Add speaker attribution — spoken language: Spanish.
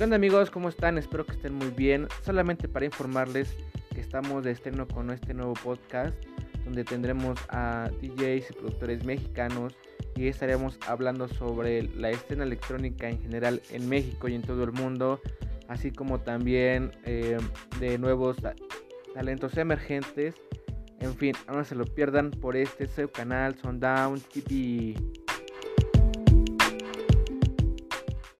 Speaker 1: ¿Qué onda amigos? ¿Cómo están? Espero que estén muy bien. Solamente para informarles que estamos de estreno con este nuevo podcast donde tendremos a DJs y productores mexicanos y estaremos hablando sobre la escena electrónica en general en México y en todo el mundo, así como también eh, de nuevos talentos emergentes. En fin, no se lo pierdan por este su canal Sundown TV.